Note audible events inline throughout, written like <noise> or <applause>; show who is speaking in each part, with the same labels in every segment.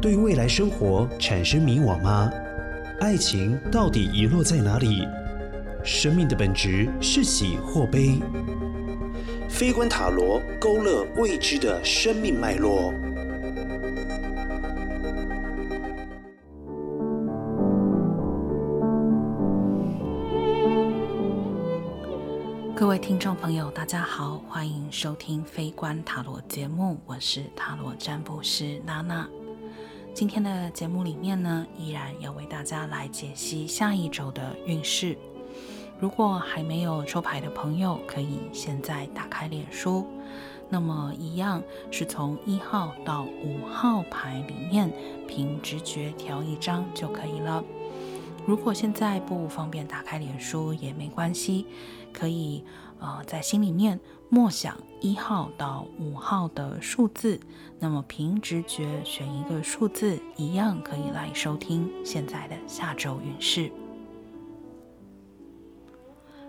Speaker 1: 对未来生活产生迷惘吗？爱情到底遗落在哪里？生命的本质是喜或悲？飞观塔罗勾勒未知的生命脉络。
Speaker 2: 各位听众朋友，大家好，欢迎收听飞观塔罗节目，我是塔罗占卜师娜娜。今天的节目里面呢，依然要为大家来解析下一周的运势。如果还没有抽牌的朋友，可以现在打开脸书，那么一样是从一号到五号牌里面，凭直觉挑一张就可以了。如果现在不方便打开脸书也没关系，可以呃在心里面。默想一号到五号的数字，那么凭直觉选一个数字，一样可以来收听现在的下周运势。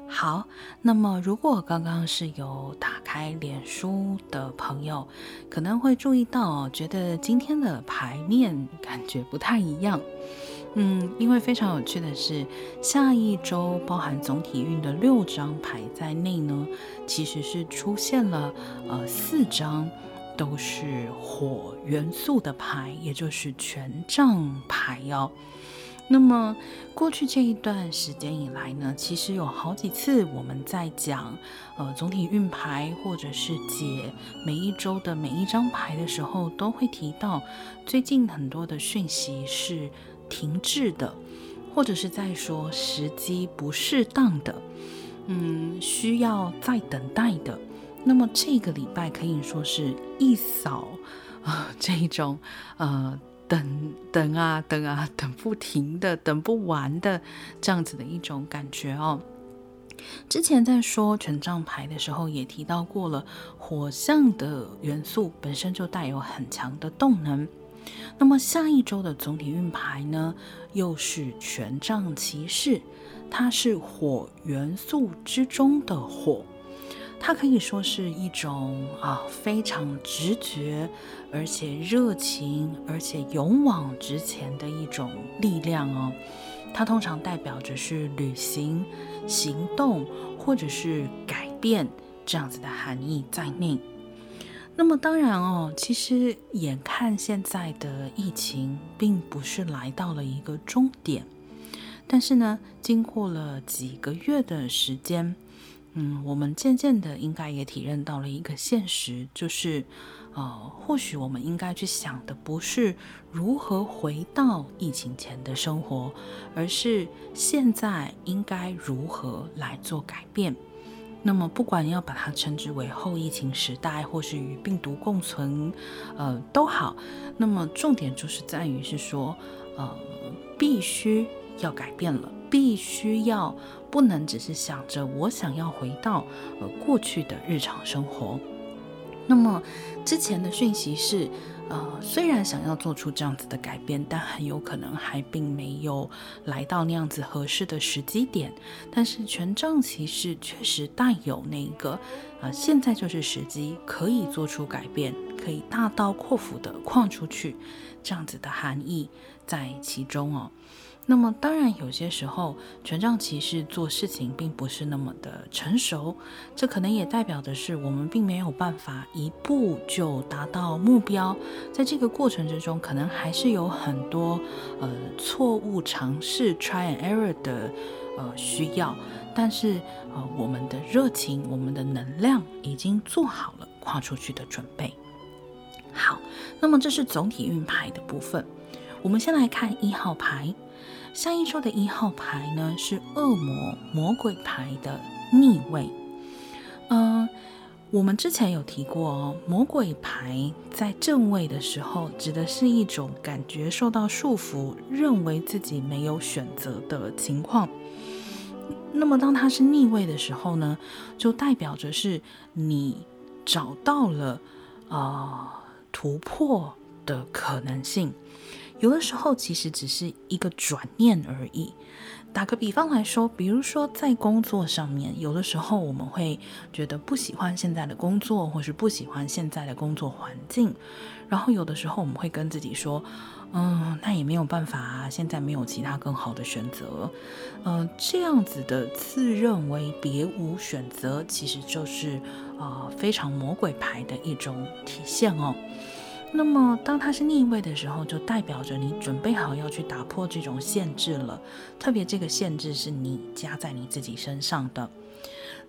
Speaker 2: 好，那么如果刚刚是有打开脸书的朋友，可能会注意到，觉得今天的牌面感觉不太一样。嗯，因为非常有趣的是，下一周包含总体运的六张牌在内呢，其实是出现了呃四张都是火元素的牌，也就是权杖牌哦。那么过去这一段时间以来呢，其实有好几次我们在讲呃总体运牌或者是解每一周的每一张牌的时候，都会提到最近很多的讯息是。停滞的，或者是在说时机不适当的，嗯，需要再等待的。那么这个礼拜可以说是一扫 <laughs> 啊、这种呃等等啊等啊等不停的等不完的这样子的一种感觉哦。之前在说权杖牌的时候，也提到过了，火象的元素本身就带有很强的动能。那么下一周的总体运牌呢，又是权杖骑士，它是火元素之中的火，它可以说是一种啊非常直觉，而且热情，而且勇往直前的一种力量哦。它通常代表着是旅行、行动或者是改变这样子的含义在内。那么当然哦，其实眼看现在的疫情并不是来到了一个终点，但是呢，经过了几个月的时间，嗯，我们渐渐的应该也体认到了一个现实，就是，呃，或许我们应该去想的不是如何回到疫情前的生活，而是现在应该如何来做改变。那么，不管要把它称之为后疫情时代，或是与病毒共存，呃，都好。那么，重点就是在于是说，呃，必须要改变了，必须要不能只是想着我想要回到呃过去的日常生活。那么，之前的讯息是。呃，虽然想要做出这样子的改变，但很有可能还并没有来到那样子合适的时机点。但是权杖骑士确实带有那个，呃，现在就是时机，可以做出改变，可以大刀阔斧的跨出去，这样子的含义在其中哦。那么当然，有些时候权杖骑士做事情并不是那么的成熟，这可能也代表的是我们并没有办法一步就达到目标，在这个过程之中，可能还是有很多呃错误尝试 try and error 的呃需要，但是呃我们的热情、我们的能量已经做好了跨出去的准备。好，那么这是总体运牌的部分，我们先来看一号牌。下一周的一号牌呢，是恶魔魔鬼牌的逆位。嗯、我们之前有提过哦，魔鬼牌在正位的时候，指的是一种感觉受到束缚，认为自己没有选择的情况。那么当它是逆位的时候呢，就代表着是你找到了啊、呃、突破的可能性。有的时候其实只是一个转念而已。打个比方来说，比如说在工作上面，有的时候我们会觉得不喜欢现在的工作，或是不喜欢现在的工作环境，然后有的时候我们会跟自己说，嗯，那也没有办法，现在没有其他更好的选择，嗯，这样子的自认为别无选择，其实就是啊、呃、非常魔鬼牌的一种体现哦。那么，当它是逆位的时候，就代表着你准备好要去打破这种限制了。特别这个限制是你加在你自己身上的。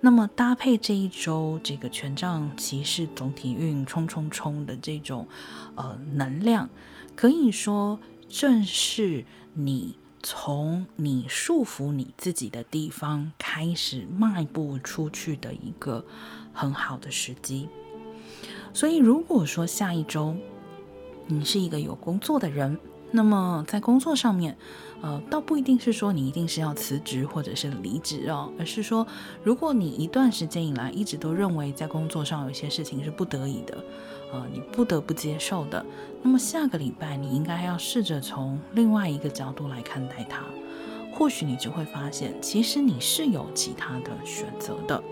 Speaker 2: 那么搭配这一周这个权杖骑士总体运冲冲冲的这种呃能量，可以说正是你从你束缚你自己的地方开始迈步出去的一个很好的时机。所以，如果说下一周你是一个有工作的人，那么在工作上面，呃，倒不一定是说你一定是要辞职或者是离职哦，而是说，如果你一段时间以来一直都认为在工作上有些事情是不得已的，呃，你不得不接受的，那么下个礼拜你应该要试着从另外一个角度来看待它，或许你就会发现，其实你是有其他的选择的。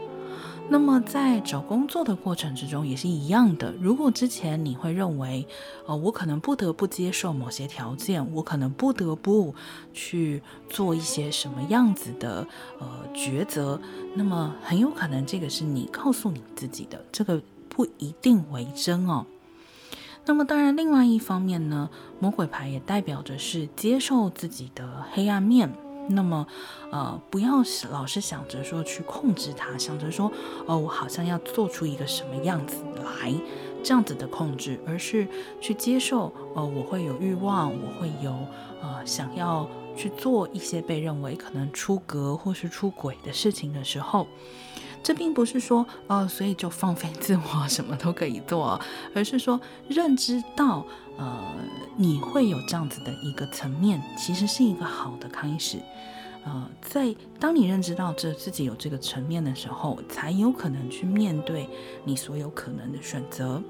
Speaker 2: 那么在找工作的过程之中也是一样的。如果之前你会认为，呃，我可能不得不接受某些条件，我可能不得不去做一些什么样子的呃抉择，那么很有可能这个是你告诉你自己的，这个不一定为真哦。那么当然，另外一方面呢，魔鬼牌也代表着是接受自己的黑暗面。那么，呃，不要老是想着说去控制它，想着说，哦，我好像要做出一个什么样子来，这样子的控制，而是去接受，呃，我会有欲望，我会有，呃，想要去做一些被认为可能出格或是出轨的事情的时候，这并不是说，呃，所以就放飞自我，什么都可以做，而是说认知到，呃，你会有这样子的一个层面，其实是一个好的开始。呃，在当你认知到这自己有这个层面的时候，才有可能去面对你所有可能的选择。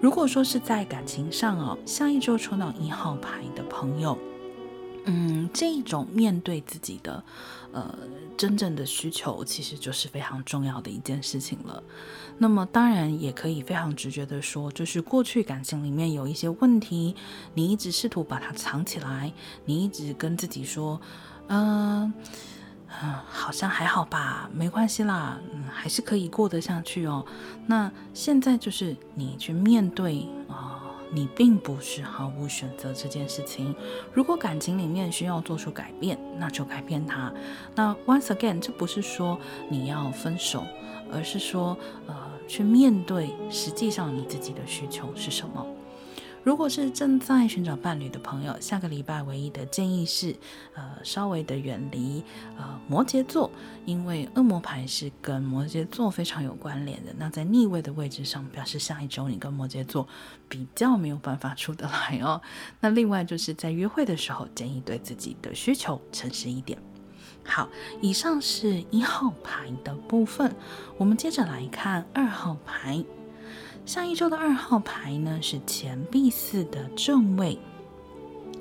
Speaker 2: 如果说是在感情上哦，下一周抽到一号牌的朋友，嗯，这一种面对自己的呃真正的需求，其实就是非常重要的一件事情了。那么当然也可以非常直觉的说，就是过去感情里面有一些问题，你一直试图把它藏起来，你一直跟自己说。嗯嗯，好像还好吧，没关系啦，嗯，还是可以过得下去哦。那现在就是你去面对啊，你并不是毫无选择这件事情。如果感情里面需要做出改变，那就改变它。那 once again，这不是说你要分手，而是说呃，去面对实际上你自己的需求是什么。如果是正在寻找伴侣的朋友，下个礼拜唯一的建议是，呃，稍微的远离呃摩羯座，因为恶魔牌是跟摩羯座非常有关联的。那在逆位的位置上，表示下一周你跟摩羯座比较没有办法出得来哦。<laughs> 那另外就是在约会的时候，建议对自己的需求诚实一点。好，以上是一号牌的部分，我们接着来看二号牌。下一周的二号牌呢，是钱币四的正位。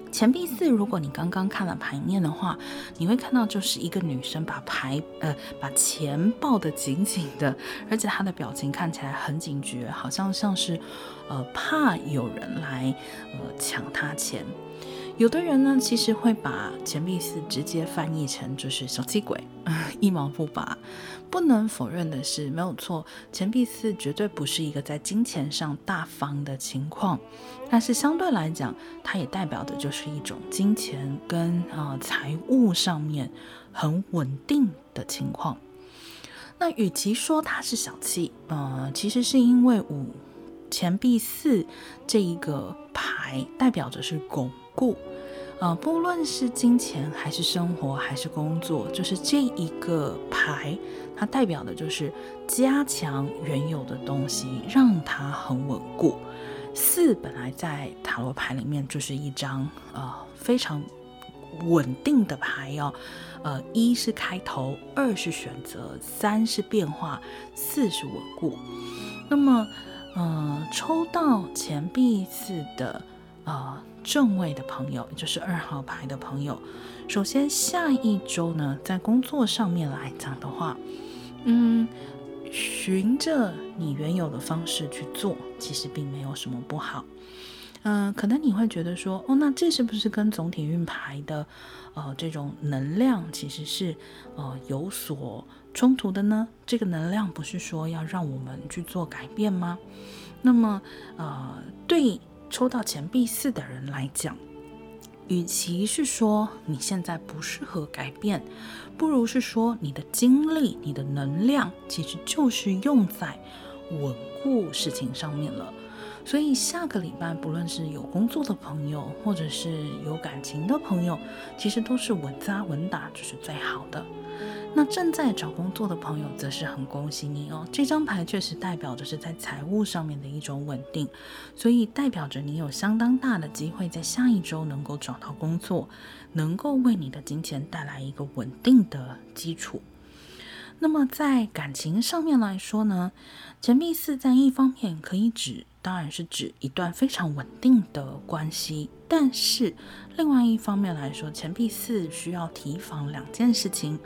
Speaker 2: 钱币四，如果你刚刚看了牌面的话，你会看到就是一个女生把牌呃把钱抱得紧紧的，而且她的表情看起来很警觉，好像像是呃怕有人来呃抢她钱。有的人呢，其实会把钱币四直接翻译成就是小气鬼，<laughs> 一毛不拔。不能否认的是，没有错，钱币四绝对不是一个在金钱上大方的情况，但是相对来讲，它也代表的就是一种金钱跟啊、呃、财务上面很稳定的情况。那与其说它是小气，呃，其实是因为五钱币四这一个牌代表着是拱固。呃，不论是金钱还是生活还是工作，就是这一个牌，它代表的就是加强原有的东西，让它很稳固。四本来在塔罗牌里面就是一张呃非常稳定的牌哦，呃，一是开头，二是选择，三是变化，四是稳固。那么，呃，抽到钱币四的。呃正位的朋友，也就是二号牌的朋友，首先下一周呢，在工作上面来讲的话，嗯，循着你原有的方式去做，其实并没有什么不好。嗯、可能你会觉得说，哦，那这是不是跟总体运牌的，呃，这种能量其实是，呃，有所冲突的呢？这个能量不是说要让我们去做改变吗？那么，呃，对抽到钱币四的人来讲，与其是说你现在不适合改变，不如是说你的精力、你的能量其实就是用在稳固事情上面了。所以下个礼拜，不论是有工作的朋友，或者是有感情的朋友，其实都是稳扎稳打，这是最好的。那正在找工作的朋友，则是很恭喜你哦。这张牌确实代表着是在财务上面的一种稳定，所以代表着你有相当大的机会在下一周能够找到工作，能够为你的金钱带来一个稳定的基础。那么在感情上面来说呢，钱币四在一方面可以指。当然是指一段非常稳定的关系，但是另外一方面来说，钱币四需要提防两件事情。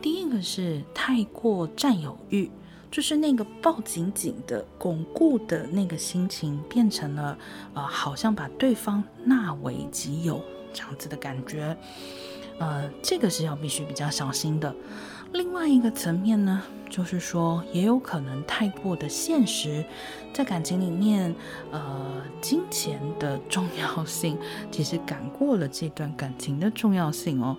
Speaker 2: 第一个是太过占有欲，就是那个抱紧紧的、巩固的那个心情，变成了呃，好像把对方纳为己有这样子的感觉。呃，这个是要必须比较小心的。另外一个层面呢，就是说，也有可能太过的现实，在感情里面，呃，金钱的重要性其实赶过了这段感情的重要性哦。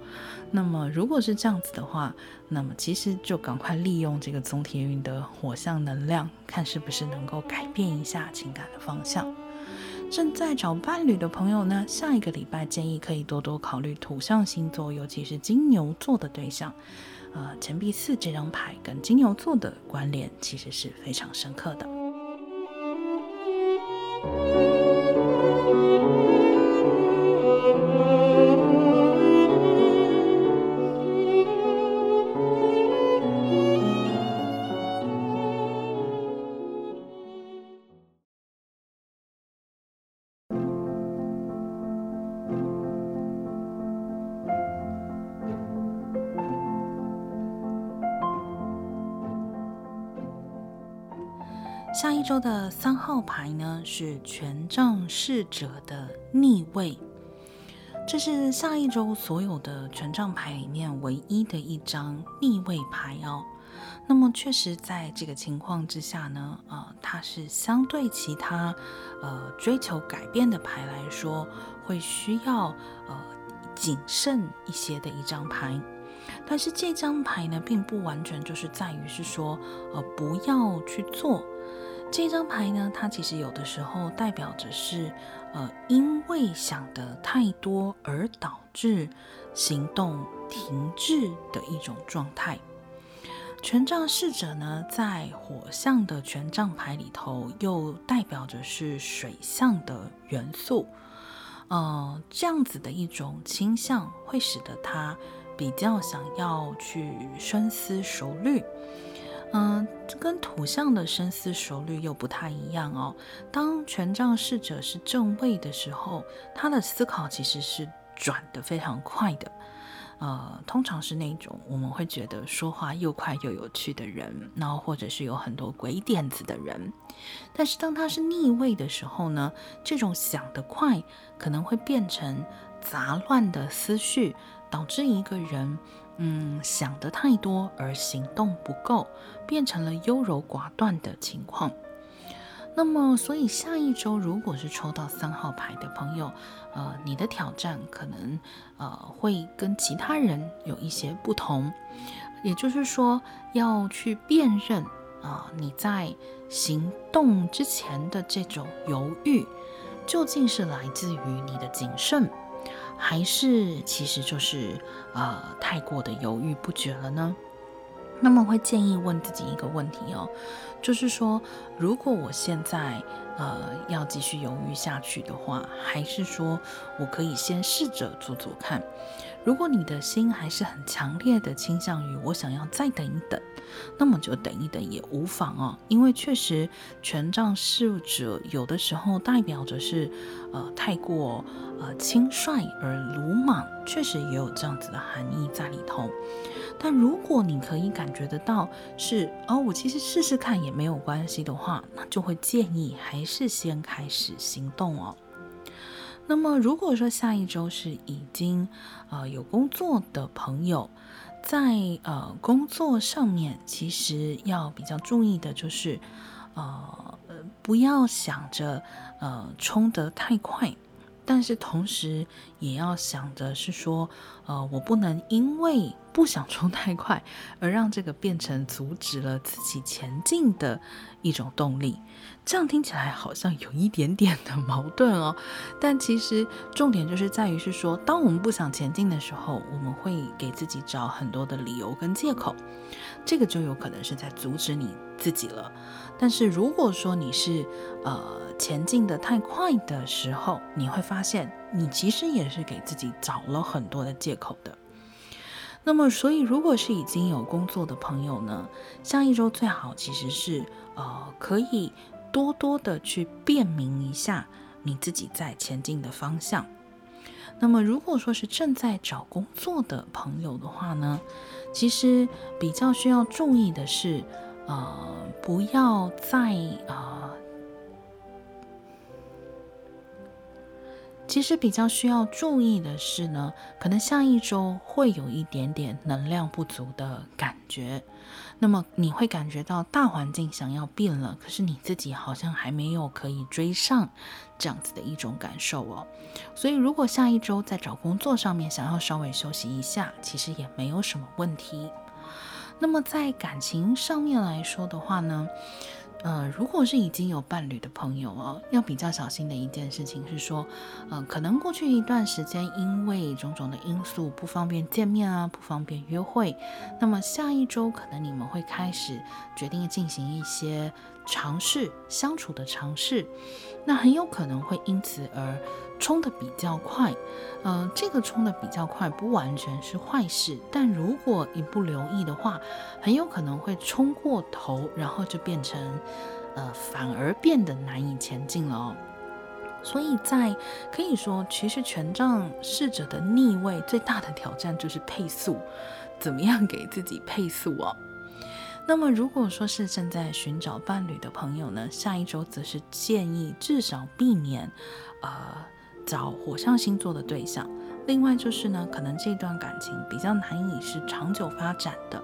Speaker 2: 那么，如果是这样子的话，那么其实就赶快利用这个总体运的火象能量，看是不是能够改变一下情感的方向。正在找伴侣的朋友呢，下一个礼拜建议可以多多考虑土象星座，尤其是金牛座的对象。呃，钱币四这张牌跟金牛座的关联其实是非常深刻的。下一周的三号牌呢，是权杖侍者的逆位，这是下一周所有的权杖牌里面唯一的一张逆位牌哦。那么确实在这个情况之下呢，呃，它是相对其他呃追求改变的牌来说，会需要呃谨慎一些的一张牌。但是这张牌呢，并不完全就是在于是说，呃，不要去做。这张牌呢，它其实有的时候代表着是，呃，因为想得太多而导致行动停滞的一种状态。权杖侍者呢，在火象的权杖牌里头，又代表着是水象的元素，呃，这样子的一种倾向，会使得他比较想要去深思熟虑。嗯，这跟土象的深思熟虑又不太一样哦。当权杖侍者是正位的时候，他的思考其实是转得非常快的。呃，通常是那种我们会觉得说话又快又有趣的人，然后或者是有很多鬼点子的人。但是当他是逆位的时候呢，这种想得快可能会变成杂乱的思绪，导致一个人。嗯，想得太多而行动不够，变成了优柔寡断的情况。那么，所以下一周如果是抽到三号牌的朋友，呃，你的挑战可能呃会跟其他人有一些不同，也就是说要去辨认啊、你在行动之前的这种犹豫，究竟是来自于你的谨慎。还是其实就是呃太过的犹豫不决了呢？那么会建议问自己一个问题哦，就是说，如果我现在呃要继续犹豫下去的话，还是说我可以先试着做做看。如果你的心还是很强烈的倾向于我想要再等一等，那么就等一等也无妨哦。因为确实权杖侍者有的时候代表着是呃太过呃轻率而鲁莽，确实也有这样子的含义在里头。但如果你可以感觉得到是哦，我其实试试看也没有关系的话，那就会建议还是先开始行动哦。那么，如果说下一周是已经呃有工作的朋友，在呃工作上面，其实要比较注意的就是，呃不要想着呃冲得太快，但是同时也要想着是说，呃我不能因为不想冲太快，而让这个变成阻止了自己前进的一种动力。这样听起来好像有一点点的矛盾哦，<laughs> 但其实重点就是在于是说，当我们不想前进的时候，我们会给自己找很多的理由跟借口，这个就有可能是在阻止你自己了。但是如果说你是呃前进的太快的时候，你会发现你其实也是给自己找了很多的借口的。那么，所以如果是已经有工作的朋友呢，下一周最好其实是呃可以。多多的去辨明一下你自己在前进的方向。那么，如果说是正在找工作的朋友的话呢，其实比较需要注意的是，呃，不要再呃，其实比较需要注意的是呢，可能下一周会有一点点能量不足的感觉。那么你会感觉到大环境想要变了，可是你自己好像还没有可以追上这样子的一种感受哦。所以如果下一周在找工作上面想要稍微休息一下，其实也没有什么问题。那么在感情上面来说的话呢，呃，如果是已经有伴侣的朋友哦，要比较小心的一件事情是说，呃，可能过去一段时间因为种种的因素不方便见面啊，不方便约会，那么下一周可能你们会开始决定进行一些尝试相处的尝试，那很有可能会因此而。冲得比较快，呃，这个冲得比较快不完全是坏事，但如果一不留意的话，很有可能会冲过头，然后就变成，呃，反而变得难以前进了哦。所以在可以说，其实权杖侍者的逆位最大的挑战就是配速，怎么样给自己配速哦？那么如果说是正在寻找伴侣的朋友呢，下一周则是建议至少避免，呃。找火象星座的对象，另外就是呢，可能这段感情比较难以是长久发展的。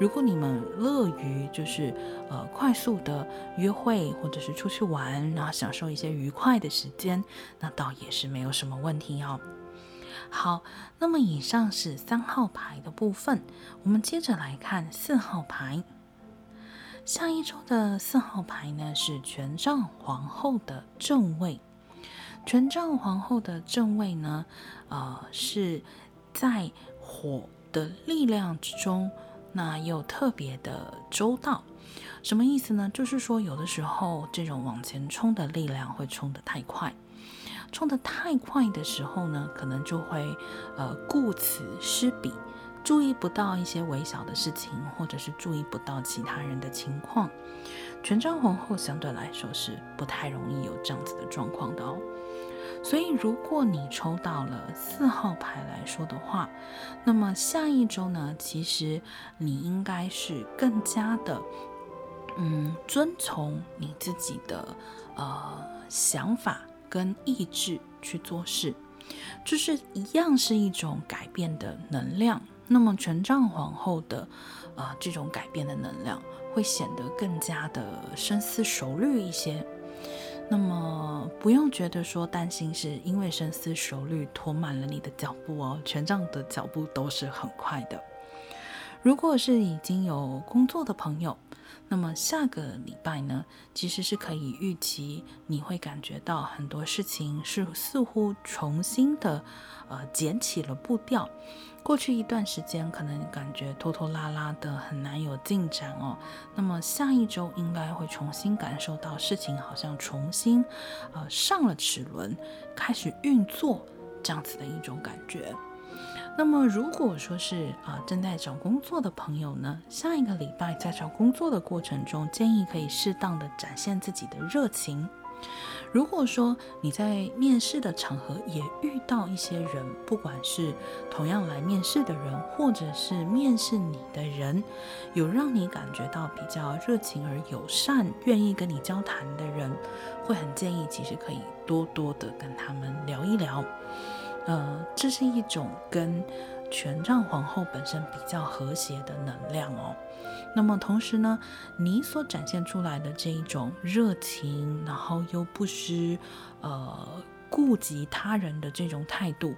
Speaker 2: 如果你们乐于就是呃快速的约会或者是出去玩，然后享受一些愉快的时间，那倒也是没有什么问题哦。好，那么以上是三号牌的部分，我们接着来看四号牌。下一周的四号牌呢，是权杖皇后的正位。权杖皇后的正位呢，呃，是在火的力量之中，那又特别的周到。什么意思呢？就是说，有的时候这种往前冲的力量会冲得太快，冲得太快的时候呢，可能就会呃顾此失彼，注意不到一些微小的事情，或者是注意不到其他人的情况。权杖皇后相对来说是不太容易有这样子的状况的哦。所以，如果你抽到了四号牌来说的话，那么下一周呢，其实你应该是更加的，嗯，遵从你自己的呃想法跟意志去做事，就是一样是一种改变的能量。那么权杖皇后的啊这种改变的能量，会显得更加的深思熟虑一些。那么不用觉得说担心，是因为深思熟虑拖慢了你的脚步哦。权杖的脚步都是很快的。如果是已经有工作的朋友，那么下个礼拜呢，其实是可以预期你会感觉到很多事情是似乎重新的，呃，捡起了步调。过去一段时间可能感觉拖拖拉拉的，很难有进展哦。那么下一周应该会重新感受到事情好像重新，呃，上了齿轮，开始运作这样子的一种感觉。那么，如果说是啊、正在找工作的朋友呢，下一个礼拜在找工作的过程中，建议可以适当的展现自己的热情。如果说你在面试的场合也遇到一些人，不管是同样来面试的人，或者是面试你的人，有让你感觉到比较热情而友善、愿意跟你交谈的人，会很建议其实可以多多的跟他们聊一聊。呃，这是一种跟权杖皇后本身比较和谐的能量哦。那么同时呢，你所展现出来的这一种热情，然后又不失呃顾及他人的这种态度，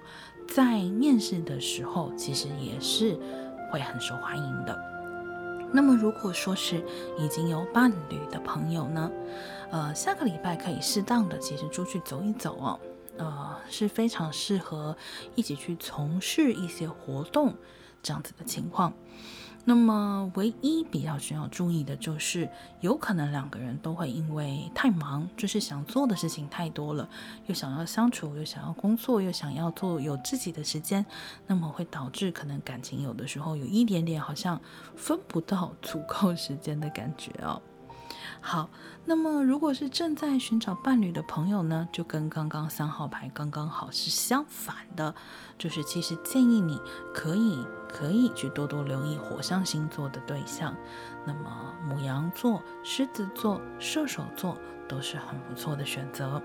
Speaker 2: 在面试的时候其实也是会很受欢迎的。那么如果说是已经有伴侣的朋友呢，呃，下个礼拜可以适当的其实出去走一走哦。呃，是非常适合一起去从事一些活动这样子的情况。那么，唯一比较需要注意的就是，有可能两个人都会因为太忙，就是想做的事情太多了，又想要相处，又想要工作，又想要做有自己的时间，那么会导致可能感情有的时候有一点点好像分不到足够时间的感觉哦。好，那么如果是正在寻找伴侣的朋友呢，就跟刚刚三号牌刚刚好是相反的，就是其实建议你可以可以去多多留意火象星座的对象，那么母羊座、狮子座、射手座都是很不错的选择。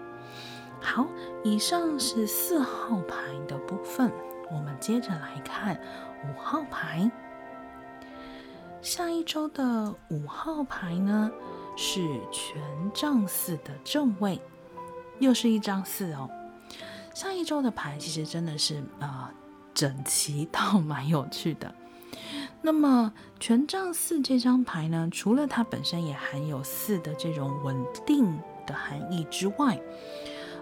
Speaker 2: 好，以上是四号牌的部分，我们接着来看五号牌。下一周的五号牌呢，是权杖四的正位，又是一张四哦。上一周的牌其实真的是、呃，整齐到蛮有趣的。那么权杖四这张牌呢，除了它本身也含有四的这种稳定的含义之外，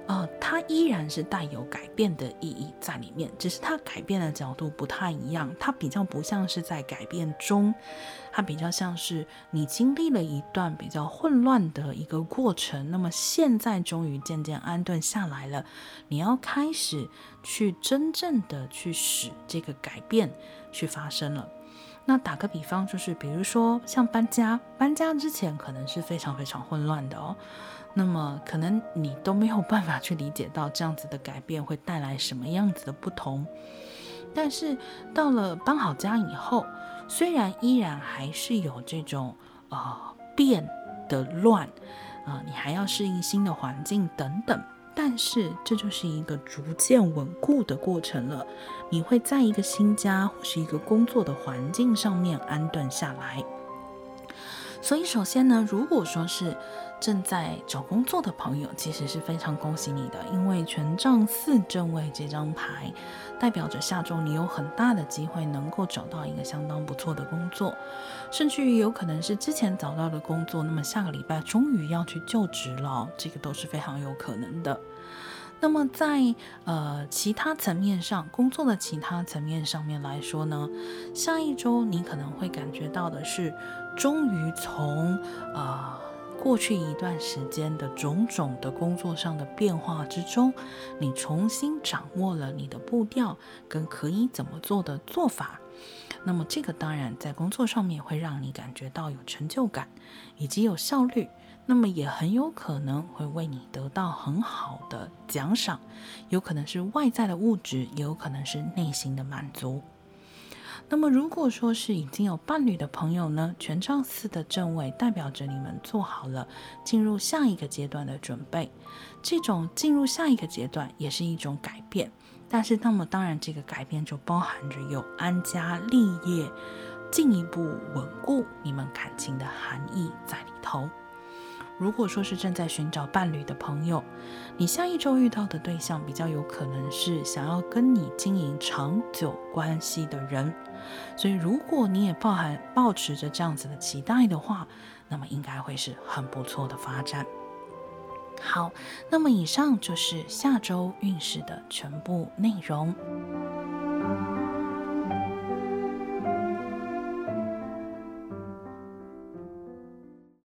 Speaker 2: 呃，它依然是带有改变的意义在里面，只是它改变的角度不太一样。它比较不像是在改变中，它比较像是你经历了一段比较混乱的一个过程，那么现在终于渐渐安顿下来了，你要开始去真正的去使这个改变去发生了。那打个比方，就是比如说像搬家，搬家之前可能是非常非常混乱的哦。那么可能你都没有办法去理解到这样子的改变会带来什么样子的不同，但是到了搬好家以后，虽然依然还是有这种呃变的乱啊，呃，你还要适应新的环境等等，但是这就是一个逐渐稳固的过程了。你会在一个新家或是一个工作的环境上面安顿下来。所以首先呢，如果说是正在找工作的朋友，其实是非常恭喜你的，因为权杖四正位这张牌代表着下周你有很大的机会能够找到一个相当不错的工作，甚至于有可能是之前找到的工作，那么下个礼拜终于要去就职了，这个都是非常有可能的。那么在呃其他层面上，工作的其他层面上面来说呢，下一周你可能会感觉到的是，终于从呃。过去一段时间的种种的工作上的变化之中，你重新掌握了你的步调跟可以怎么做的做法，那么这个当然在工作上面会让你感觉到有成就感以及有效率，那么也很有可能会为你得到很好的奖赏，有可能是外在的物质，也有可能是内心的满足。那么，如果说是已经有伴侣的朋友呢，权杖四的正位代表着你们做好了进入下一个阶段的准备。这种进入下一个阶段也是一种改变，但是那么当然，这个改变就包含着有安家立业、进一步稳固你们感情的含义在里头。如果说是正在寻找伴侣的朋友，你下一周遇到的对象比较有可能是想要跟你经营长久关系的人，所以如果你也抱含抱持着这样子的期待的话，那么应该会是很不错的发展。好，那么以上就是下周运势的全部内容。